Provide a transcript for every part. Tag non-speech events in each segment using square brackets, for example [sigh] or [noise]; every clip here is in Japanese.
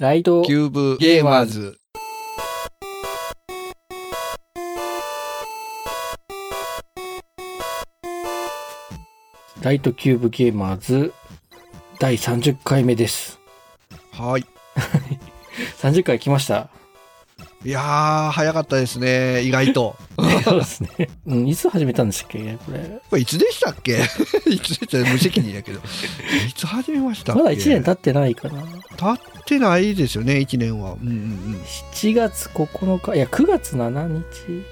ライトキューブゲーマーズ。ライトキューブゲーマーズ第30回目です。はい。[laughs] 30回来ました？いやー、早かったですね。意外と。[laughs] そうですね。うん、いつ始めたんでしたっけ？これ。これいつでしたっけ？[laughs] いつでした？無責任やけど。いつ始めましたまだ1年経ってないかな。経ってないですよね、1年は。うんうんうん。7月9日、いや、9月7日？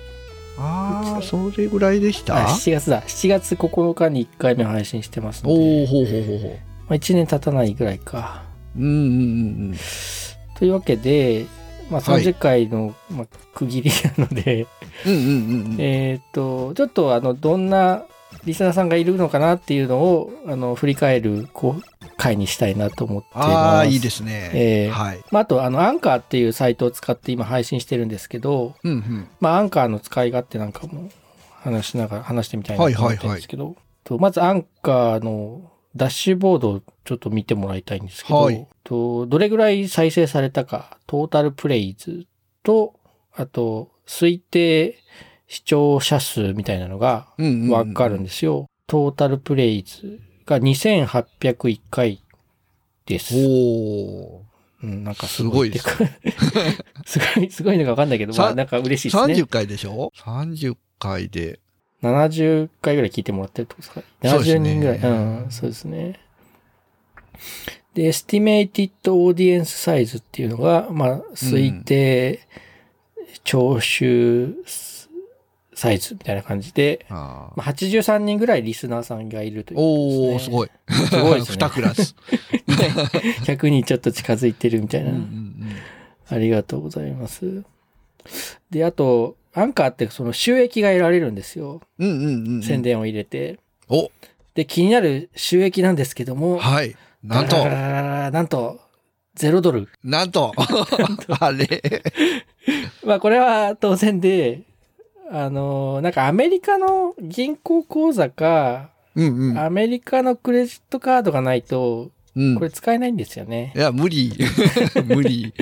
あー、それぐらいでした？あ、7月だ。7月9日に1回目配信してますのおで、ー、ほうほうほうほまあ、1年経たないぐらいか。う。うんうんうんというわけで、まあ、はい30回の、まあ、区切りなので、うん。うんうんうんうん。えーっと、ちょっとあの、どんなリスナーさんがいるのかなっていうのを、あの、振り返る、こう、回にしたいなと思ってます。あー、いいですね。えーはい。まあ、あと、あの、アンカーっていうサイトを使って今配信してるんですけど、うんうん。まあ、アンカーの使い勝手なんかも話しながら、話してみたいなと思ってるんですけど、とまずアンカーのダッシュボードをちょっと見てもらいたいんですけど、はいとどれぐらい再生されたか、トータルプレイズと、あと、推定視聴者数みたいなのがうんうんうんわかるんですよ。トータルプレイズが2801回です。おうん、なんかすごいです [laughs] すごい。すごい、のかわかんないけど、さまあなんか嬉しいー。ですね。30回でしょ ?30 回で。70回ぐらい聞いてもらってるってことですか？70そうですね人ぐらい。うん、そうですね。で、estimated audience size っていうのが、まあ、推定聴取サイズみたいな感じで、まあ、83人ぐらいリスナーさんがいるというおー、すい。ごい。すごいですね。[laughs] 2クラス。[laughs] 100人ちょっと近づいてるみたいな。うんうんありがとうございます。で、あと、アンカーってその収益が得られるんですよ。うんうんうんうん。宣伝を入れて。おで、気になる収益なんですけども、はい。なんとなんと、0ドル。なんと、[laughs] あれ。まあ、これは当然で、あの、なんかアメリカの銀行口座か、うんうん。アメリカのクレジットカードがないと、うんこれ使えないんですよね。いや、無理。[laughs] 無理。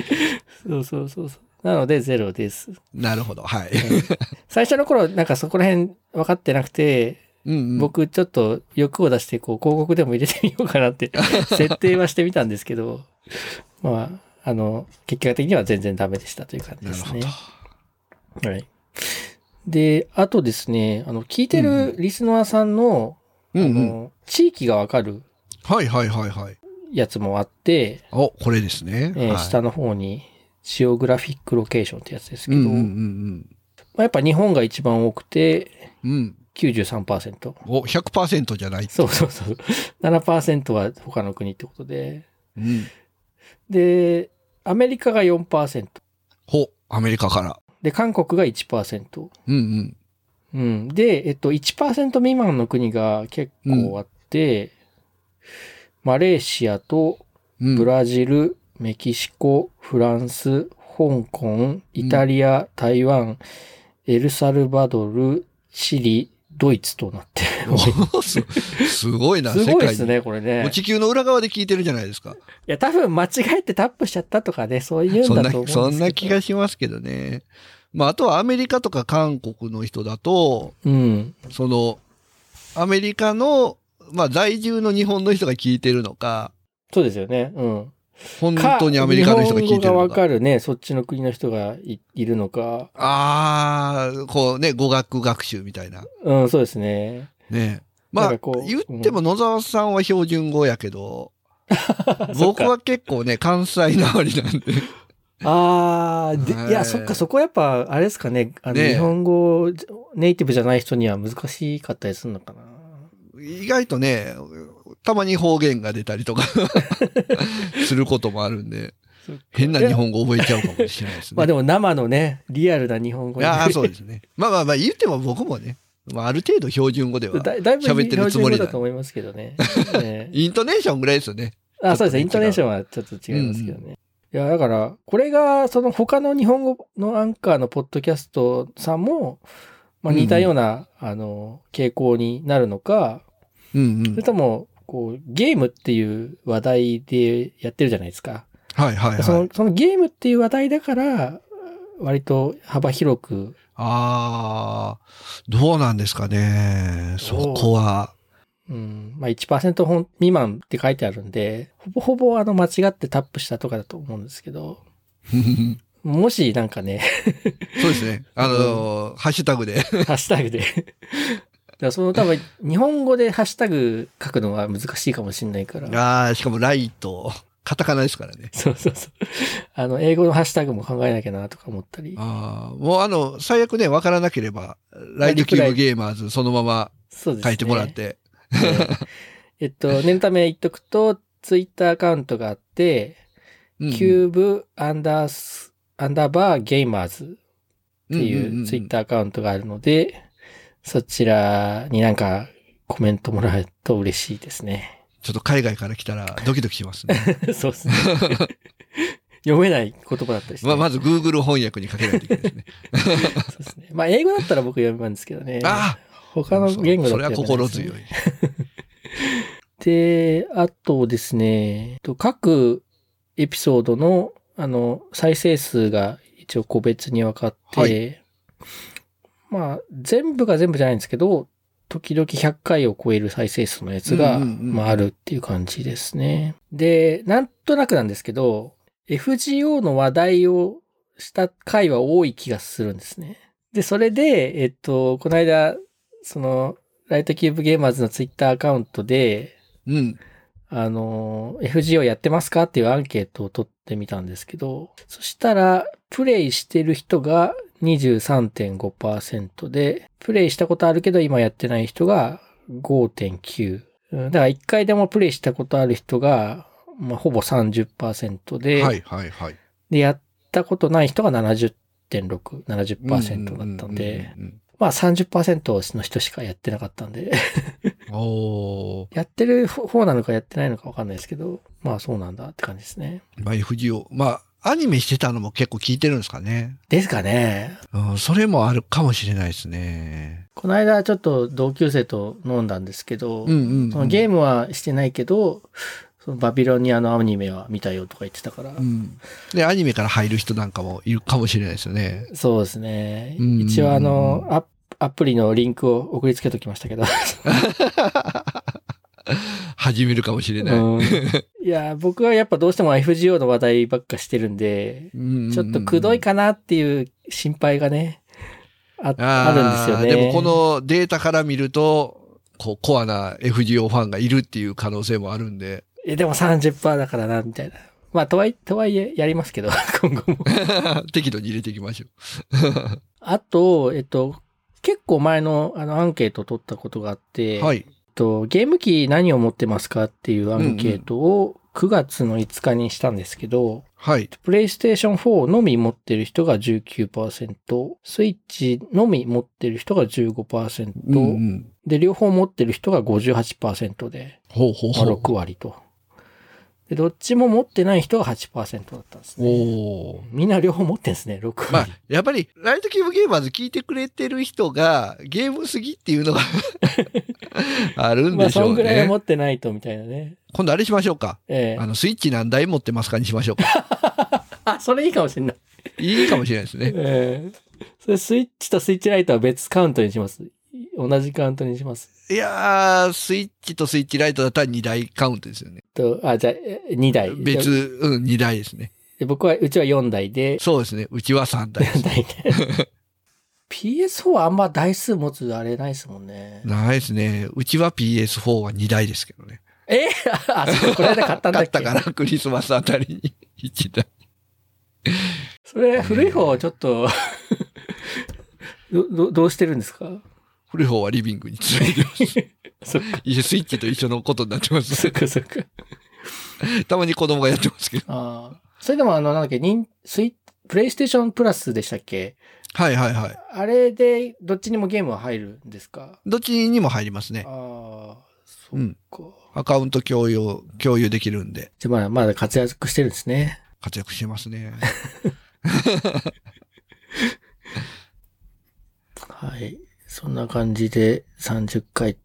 そうそうそうそう。なので、ゼロです。なるほど。はい。最初の頃、なんかそこら辺分かってなくて、うんうん、僕ちょっと欲を出して、こう、広告でも入れてみようかなって、[laughs] 設定はしてみたんですけど、まあ、あの、結果的には全然ダメでしたという感じですね。はい。で、あとですね、あの、聞いてるリスナーさんの、うんうん。あの、地域がわかるはいはいはいはい。やつもあって、お、これですね。はいえー下の方に、ジオグラフィックロケーションってやつですけど、うんうんうんまあ、やっぱ日本が一番多くて、うん。うん。93%。お、100%じゃない。そうそうそう。7%は他の国ってことで。うん。で、アメリカが4%。ほ、アメリカから。で、韓国が1%。うんうん。うん。で、えっと、1%未満の国が結構あって、マレーシアとうん、ブラジル、メキシコ、フランス、香港、イタリア、台湾、エルサルバドル、チリ、ドイツとなってお [laughs] すすごいな、[laughs] す世界に。ごいですね、これねもう。地球の裏側で聞いてるじゃないですか。いや、多分間違えてタップしちゃったとかね、そういうんそんなだと思うんですけ、ど。そんな気がしますけどね。まあ、あとはアメリカとか韓国の人だと、うん。その、アメリカの、まあ、在住の日本の人が聞いてるのか、そうですよね。うん。本当にアメリカの人が聞いてるのか。かるね、そっちの国の人がいいるのか。ああ、こうね、語学学習みたいな。うん、そうですね。ね。まあ言っても野沢さんは標準語やけど、[laughs] 僕は結構ね、関西なわりなんで。ああ、で、はいいや、そっか、そこやっぱ、あれですかね、あの、ねえ日本語ネイティブじゃない人には難しかったりするのかな。意外とね、たまに方言が出たりとか [laughs] することもあるんで、変な日本語覚えちゃうかもしれないですね。まあでも生のね、リアルな日本語いやーそうですね。まあまあまあ言っても僕もね、まあ、ある程度標準語では、だだいぶ喋ってるつもりだ標準語だと思いますけどね。[laughs] ねイントネーションぐらいですよね。あ、そうですね。イントネーションはちょっと違いますけどね。いや、だから、これが、その他の日本語のアンカーのポッドキャストさんも、まあ、似たような、あの、傾向になるのか、うんうんそれ。とも、こう、ゲームっていう話題でやってるじゃないですか。はいはいはい。その、そのゲームっていう話題だから、割と幅広く、ああ、どうなんですかね。そこは。うん、まあ1%本未満って書いてあるんで、ほぼほぼあの間違ってタップしたとかだと思うんですけど、[laughs] もしなんかね、そうですね。あのーハッシュタグで。ハッシュタグで。らその多分、日本語でハッシュタグ書くのが難しいかもしれないから。ああ、しかもライト。カタカナですからね。そうそうそう。あの、英語のハッシュタグも考えなきゃなとか思ったり。ああ、もうあの、最悪ね、わからなければ、ライトキューブゲーマーズそのまま。書いてもらって。えっと、念のため言っとくと、ツイッターアカウントがあって、うんキューブアンダース、アンダーバーゲーマーズっていうツイッターアカウントがあるので、そちらになんかコメントもらえると嬉しいですね。ちょっと海外から来たらドキドキしますね。[laughs] そうですね。読めない言葉だったりして、まあ、まず Google 翻訳にかけないといけないですね。[laughs] そうですね。まあ、英語だったら僕読めるんですけどね。あ他の言語だそれはったら読めな心いです強いね。[laughs] で、あとですね、と各エピソードの、あの、再生数が一応個別に分かって、はいまあ、全部が全部じゃないんですけど、時々100回を超える再生数のやつが、まあ、あるっていう感じですね。で、なんとなくなんですけど、FGO の話題をした回は多い気がするんですね。で、それで、えっと、この間、その、ライトキューブゲーマーズのツイッターアカウントで、うん。あの、FGO やってますかっていうアンケートを取ってみたんですけど、そしたら、プレイしてる人が23.5%で、プレイしたことあるけど今やってない人が5.9%。うんだから1回でもプレイしたことある人が、まあ、ほぼ30%で、はいはいはい。で、やったことない人が70.6、70%だったんで、まあ30%の人しかやってなかったんで。[laughs] やってる方なのかやってないのかわかんないですけど、まあそうなんだって感じですね。まあ FGO。まあ、アニメしてたのも結構聞いてるんですかね。ですかね。うん、それもあるかもしれないですね。この間ちょっと同級生と飲んだんですけど、うんうん、うん。そのゲームはしてないけど、そのバビロニアのアニメは見たよとか言ってたから、うん。で、アニメから入る人なんかもいるかもしれないですよね。そうですね。うん一応あの、アアプリのリンクを送りつけときましたけど、[laughs] 始めるかもしれない。うんいや、僕はやっぱどうしても FGO の話題ばっかしてるんで、うんちょっとくどいかなっていう心配がね、あああるんですよね。でもこのデータから見ると、こう、コアな FGO ファンがいるっていう可能性もあるんで。え、でも30%だからな、みたいな。まあ、とはい、とはいえ、やりますけど、[laughs] 今後も。[laughs] 適度に入れていきましょあと、えっと、結構前のあのアンケートを取ったことがあって、う。はい。と、ゲーム機何を持ってますかっていうアンケートを9月の5日にしたんですけど、はい。プレイステーション4のみ持ってる人が19%、スイッチのみ持ってる人が15%、うんうん。で、両方持ってる人が58%で、まあ、ほうほうほう。6割と。で、どっちも持ってない人が8%だったんですね。おーみんな両方持ってんですね、6割。まあ、やっぱり、ライトキューブゲーマーズ聞いてくれてる人が、ゲーム好きっていうのが [laughs] あるんまあ、でしょうそんぐらい。持ってないと、みたいなね。今度あれしましょうか。ええあの、スイッチ何台持ってますかにしましょうか。あ、[laughs] それいいかもしれない。いいかもしれないですね。ええそれスイッチとスイッチライトは別カウントにします。同じカウントにします。いやー、スイッチとスイッチライトだったら2台カウントですよね。と、あ、じゃあ、2台。別、うん、2台ですね。で僕は、うちは4台で、そうですね。うちは3台です4。台で。[laughs] PS4 はあんま台数持つあれないですもんね。ないですね。うちは PS4 は2台ですけどね。え？[laughs] あ、そう、この間買ったんだっけ？買ったからクリスマスあたりに1台。それ、古い方ちょっと [laughs] ど、ど、どうしてるんですか？古い方はリビングに連れてます。[laughs] スイッチと一緒のことになってます。そっか、そっか。たまに子供がやってますけど。ああ。それでもあの、なんだっけ、スイプレイステーションプラスでしたっけ？はいはいはい。あれで、どっちにもゲームは入るんですか？どっちにも入りますね。ああ、そっうん。か。アカウント共有、共有できるんで、じゃあまだ、まだ活躍してるんですね。活躍してますね。[laughs] はい。そんな感じで30回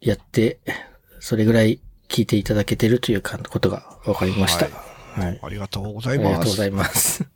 やって、それぐらい聞いていただけてるというかことが分かりました。はいはい。ありがとうござあいます。りがとうございます。[laughs]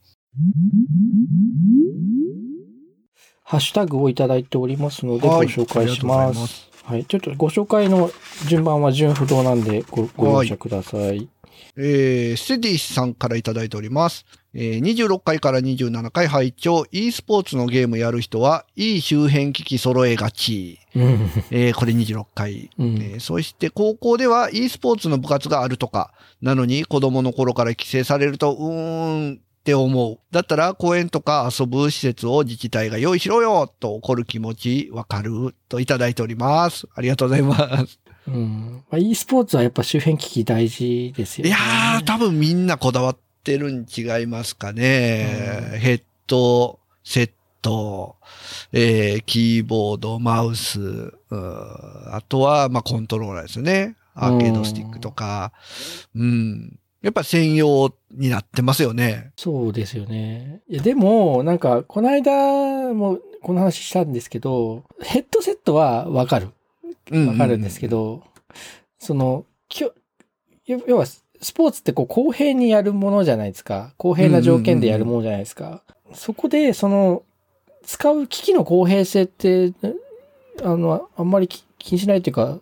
ハッシュタグをいただいておりますので、ごはい紹介します。いますはい。ちょっとご紹介の順番は順不動なんでご、ご容赦ください。えー、ステディさんからいただいております。えー、26回から27回拝聴 e スポーツのゲームやる人は、いい周辺機器揃えがち。うん。えー、これ26回。うんえーそして高校では e スポーツの部活があるとか、なのに子供の頃から規制されると、うーんって思う。だったら公園とか遊ぶ施設を自治体が用意しろよと怒る気持ちわかるといただいております。ありがとうございます。うん。まあ、e スポーツはやっぱ周辺機器大事ですよね。いやー、多分みんなこだわってるん違いますかね。うんヘッド、セット、えー、キーボード、マウス、うんあとは、まあ、コントローラーですよね。アーケードスティックとか。うん。やっぱ専用になってますよね。そうですよね。いや、でも、なんか、この間もこの話したんですけど、ヘッドセットはわかる。わかるんですけど、その、きょ要は、スポーツってこう公平にやるものじゃないですか。公平な条件でやるものじゃないですか。そこで、その、使う機器の公平性って、あの、あんまり気気にしないというか、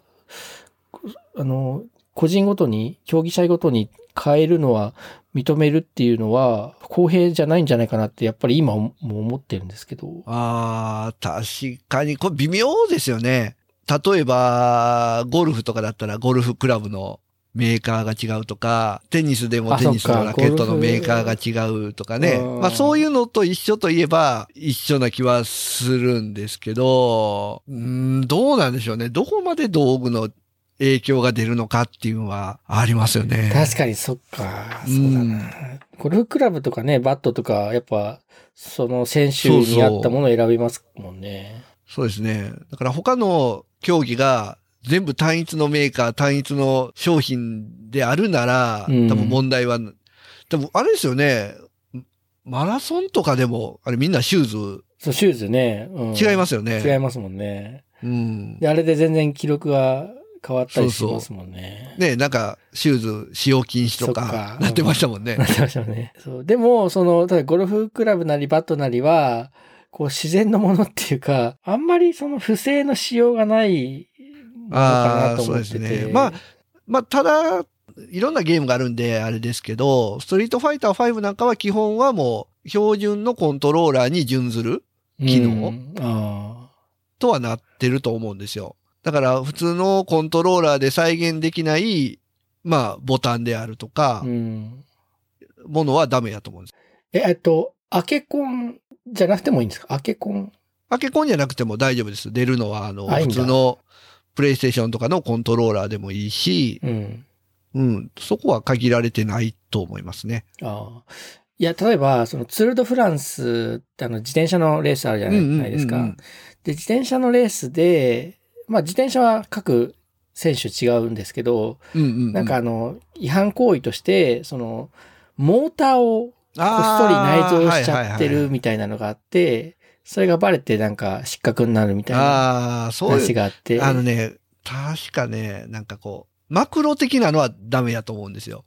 あの、個人ごとに、競技者ごとに変えるのは認めるっていうのは公平じゃないんじゃないかなってやっぱり今も思ってるんですけど。ああ、確かに、これ微妙ですよね。例えば、ゴルフとかだったらゴルフクラブのメーカーが違うとか、テニスでもあテニスのラケットのメーカーが違うとかね。うんまあそういうのと一緒といえば一緒な気はするんですけど、うーん、どうなんでしょうね。どこまで道具の影響が出るのかっていうのはありますよね。確かにそっか。うそうんだな。ゴルフクラブとかね、バットとか、やっぱ、その選手に合ったものを選びますもんね。そうですね。だから他の競技が全部単一のメーカー、単一の商品であるなら、うん多分問題は、でもあれですよね。マラソンとかでも、あれみんなシューズそう、シューズね。うん、違いますよね。違いますもんね。うん。で、あれで全然記録が変わったりしますもんね。ねなんか、シューズ使用禁止とかか、なってましたもんねな。ってましたよね。そう。でも、その、ただゴルフクラブなりバットなりは、こう自然のものっていうか、あんまりその不正のしようがないものかなと思ってて。あーそうですねまあまあ、ただ、いろんなゲームがあるんで、あれですけど、ストリートファイター5なんかは基本はもう、標準のコントローラーに準ずる機能うんあとはなってると思うんですよ。だから普通のコントローラーで再現できない、まあボタンであるとかー、うん。ものはダメやと思うんです。え、えっと、アケコンじゃなくてもいいんですか？アケコン？アケコンじゃなくても大丈夫です。出るのは、あの、普通のプレイステーションとかのコントローラーでもいいし、うん。うん、そこは限られてないと思いますね。ああ。いや、例えば、そのツール・ド・フランスってあの自転車のレースあるじゃない,、ですか。で、自転車のレースで、まあ自転車は各選手違うんですけど。なんかあの、違反行為として、その、モーターをこっそり内蔵しちゃってるみたいなのがあって、それがバレてなんか失格になるみたいなああ、そういう話があって。あのね、確かね、なんかこう、マクロ的なのはダメやと思うんですよ。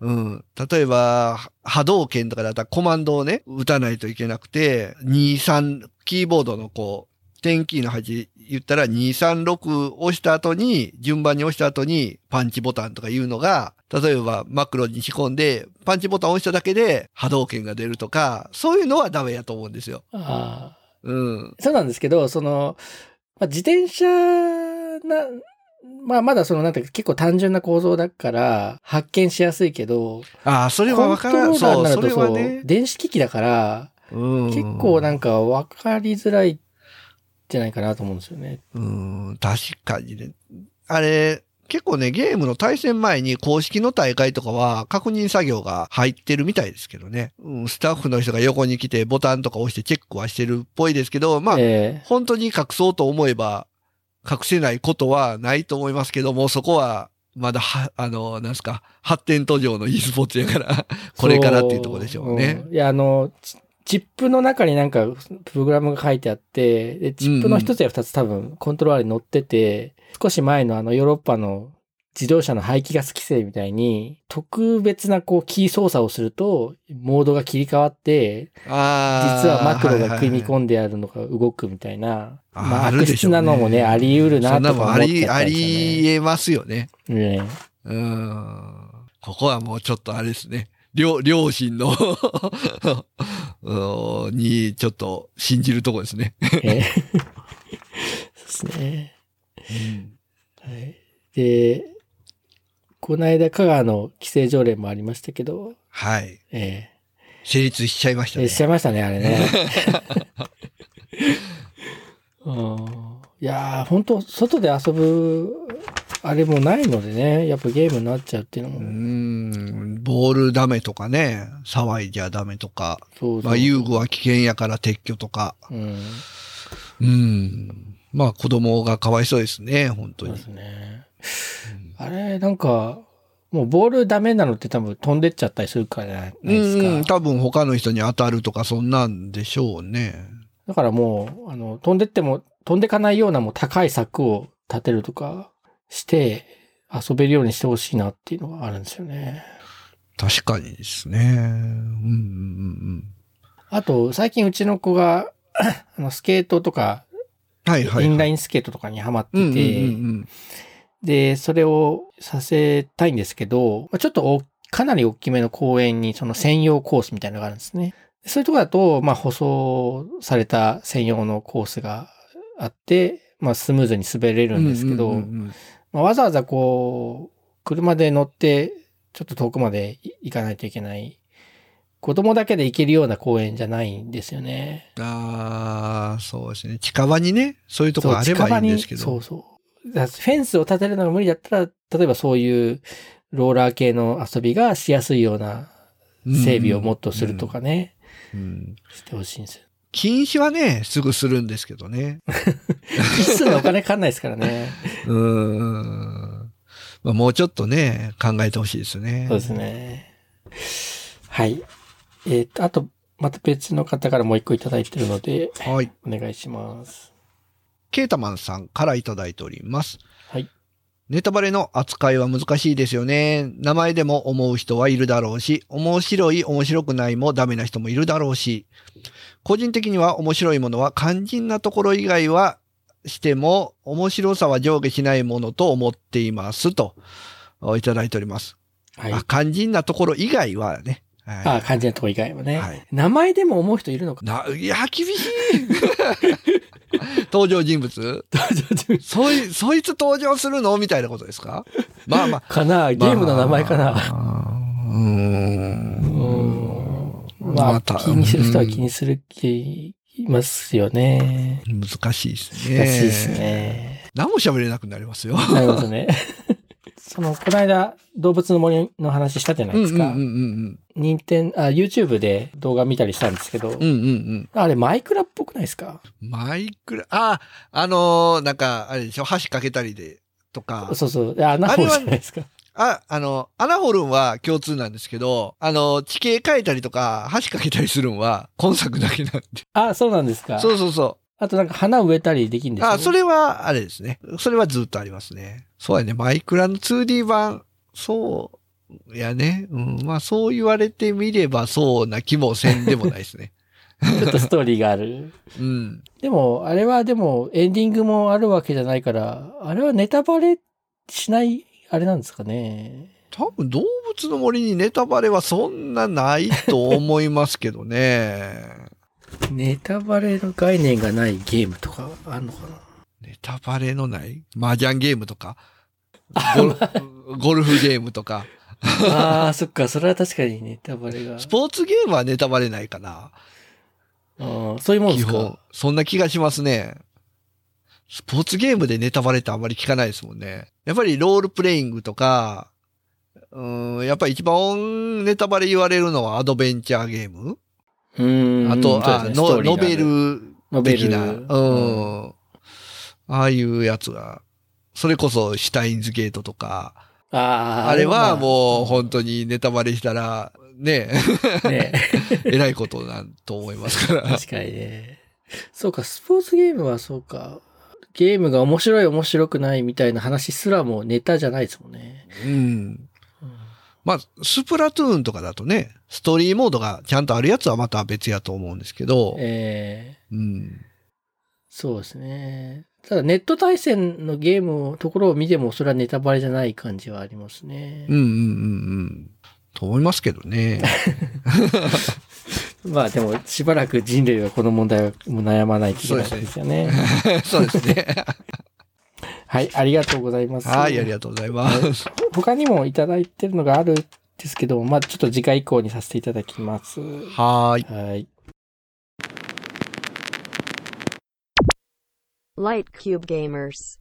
うん。例えば、波動拳とかだったらコマンドをね、打たないといけなくて、2、3、キーボードのこう、点キーの端言ったら2、3、6押した後に、順番に押した後にパンチボタンとかいうのが、例えばマクロに仕込んで、パンチボタンを押しただけで波動拳が出るとか、そういうのはダメやと思うんですよ。ああ。うん。そうなんですけど、その、まあ、自転車な、まあまだそのなんていうか結構単純な構造だから発見しやすいけど、ああ、それはわからん。そう、それはね。電子機器だから、うん結構なんか分かりづらいんじゃないかなと思うんですよね。うん、確かにね。あれ、結構ね、ゲームの対戦前に公式の大会とかは確認作業が入ってるみたいですけどね。うん、スタッフの人が横に来てボタンとか押してチェックはしてるっぽいですけど、まあ、え本当に隠そうと思えば隠せないことはないと思いますけども、そこはまだは、あの、なんすか、発展途上の e スポーツやから、えこれからっていうところでしょうね。そんいや、あの、チチップの中になんかプログラムが書いてあって、でチップの一つや二つ多分コントローラーに載ってて、少し前のあのヨーロッパの自動車の排気ガス規制みたいに、特別なこうキー操作をすると、モードが切り替わって、ああ。実はマクロが組みん込んであるのが動くみたいな。まあ、悪質なのもね、あり得るなとか思っちゃもんあり、ありえますよね。ね。ねうん。ここはもうちょっとあれですね。両、両親のうん [laughs] にちょっと信じるとこですね。え [laughs] そうですね。はい、で、この間、香川の規制条例もありましたけど、はい。え成立しちゃいましたねえし。ちゃいましたね、あれね。[laughs] うんいやー、本当外で遊ぶ、あれもないのでね、やっぱゲームになっちゃうっていうのうも、ん。ボールダメとかね。騒いじゃダメとか。そうそうまあ遊具は危険やから撤去とか。うん。うん。まあ子供がかわいそうですね、本当にそうです。ね。あれ、なんか、もうボールダメなのって多分飛んでっちゃったりするからじゃないですか。うん、多分他の人に当たるとかそんなんでしょうね。だからもう、あの、飛んでっても、飛んでかないようなもう高い柵を立てるとかして、遊べるようにしてほしいなっていうのがあるんですよね。確かにですね。うんうんうんあと、最近うちの子が、[coughs] あの、スケートとか、うん。はいはい、はい。インラインスケートとかにハマってて、うんうんうんで、それをさせたいんですけど、まあちょっとおかなり大きめの公園にその専用コースみたいなのがあるんですね。そういうところだと、まあ舗装された専用のコースがあって、まあスムーズに滑れうん。るんですけど、うんうんうんまあ、わざわざこう、車で乗って、ちょっと遠くまで行かないといけない。子供だけで行けるような公園じゃないんですよね。ああ、そうですね。近場にね、そういうところあればいいんですけど。そうそう。フェンスを立てるのが無理だったら、例えばそういうローラー系の遊びがしやすいような整備をもっとするとかね、うん。うんしてほしいんですよ。禁止はね、すぐするんですけどね。一数のお金かかんないですからね。[laughs] うーん。まあ、もうちょっとね、考えてほしいですね。そうですね。はい。えっ、と、あと、また別の方からもう一個いただいてるので、はい。お願いします。ケータマンさんからいただいております。はい。ネタバレの扱いは難しいですよね。名前でも思う人はいるだろうし、面白い、面白くないもダメな人もいるだろうし、個人的には面白いものは肝心なところ以外はしても面白さは上下しないものと思っていますといただいております。はい。あ肝心なところ以外はね。はいああ、肝心なとこ以外はね、はい名前でも思う人いるのか。な、いや、厳しい [laughs] 登場人物？そい、そいつ登場するの？みたいなことですか？まあまあ。かな？ゲームの名前かな、まあうーん。まあ、た気にする人は気にする気いますよね。難しいですね。難しいです。ね。何も喋れなくなりますよ。なるほどね。その、この間、動物の森の話したじゃないですか。任天あ、YouTube で動画見たりしたんですけど、うん。うんうんうん。あれマイクラっぽくないですか？マイクラ、あ、あのーなんか、あれでしょ、箸かけたりで、とか。そうそう。穴掘るじゃないですか。あ、あの、穴掘るんは共通なんですけど、あの、地形変えたりとか、箸かけたりするんは、今作だけなんで。あ、そうなんですか。そうそうそあとなんか花植えたりできるんう。ですよあ、それは、あれですね。それはずっとありますね。そうやね。マイクラの 2D 版、そうやね。うん。まあ、そう言われてみれば、そうな気もせんでもないですね。[laughs] ちょっとストーリーがある。うん。でも、あれはでも、エンディングもあるわけじゃないから、あれはネタバレしない、あれなんですかね。多分、動物の森にネタバレはそんなないと思いますけどね。ネタバレの概念がないゲームとかあんのかな？ネタバレのない？麻雀ゲームとか？ゴル [laughs] ゴルフゲームとか？ああ、そっか、それは確かにネタバレが。スポーツゲームはネタバレないかな。ああそういうもんです基本か。。そんな気がしますね。スポーツゲームでネタバレってあんまり聞かないですもんね。やっぱりロールプレイングとか、うん、やっぱり一番ネタバレ言われるのはアドベンチャーゲームうーん。あと、あねノノベル的な、うん。ああいうやつが、それこそシュタインズゲートとか、ああ。あれはもうう、本当にネタバレしたら、ね、ね。[laughs] えらいことなんと思いますから。確かにね。そうか、スポーツゲームはそうか。ゲームが面白い面白くないみたいな話すらもネタじゃないですもんね。うん。まあ、スプラトゥーンとかだとね、ストーリーモードがちゃんとあるやつはまた別やと思うんですけど、ええうん。そうですね。ただネット対戦のゲームのところを見てもそれはネタバレじゃない感じはありますねうん。うんうんうん。と思いますけどね。[laughs] まあでもしばらく人類はこの問題は悩まないといけないですよね。そうですね。はい、ありがとうございます。はい、ありがとうございます。他にもいただいてるのがあるんですけど、まあちょっと次回以降にさせていただきます。はーい。はい。Light Cube Gamers.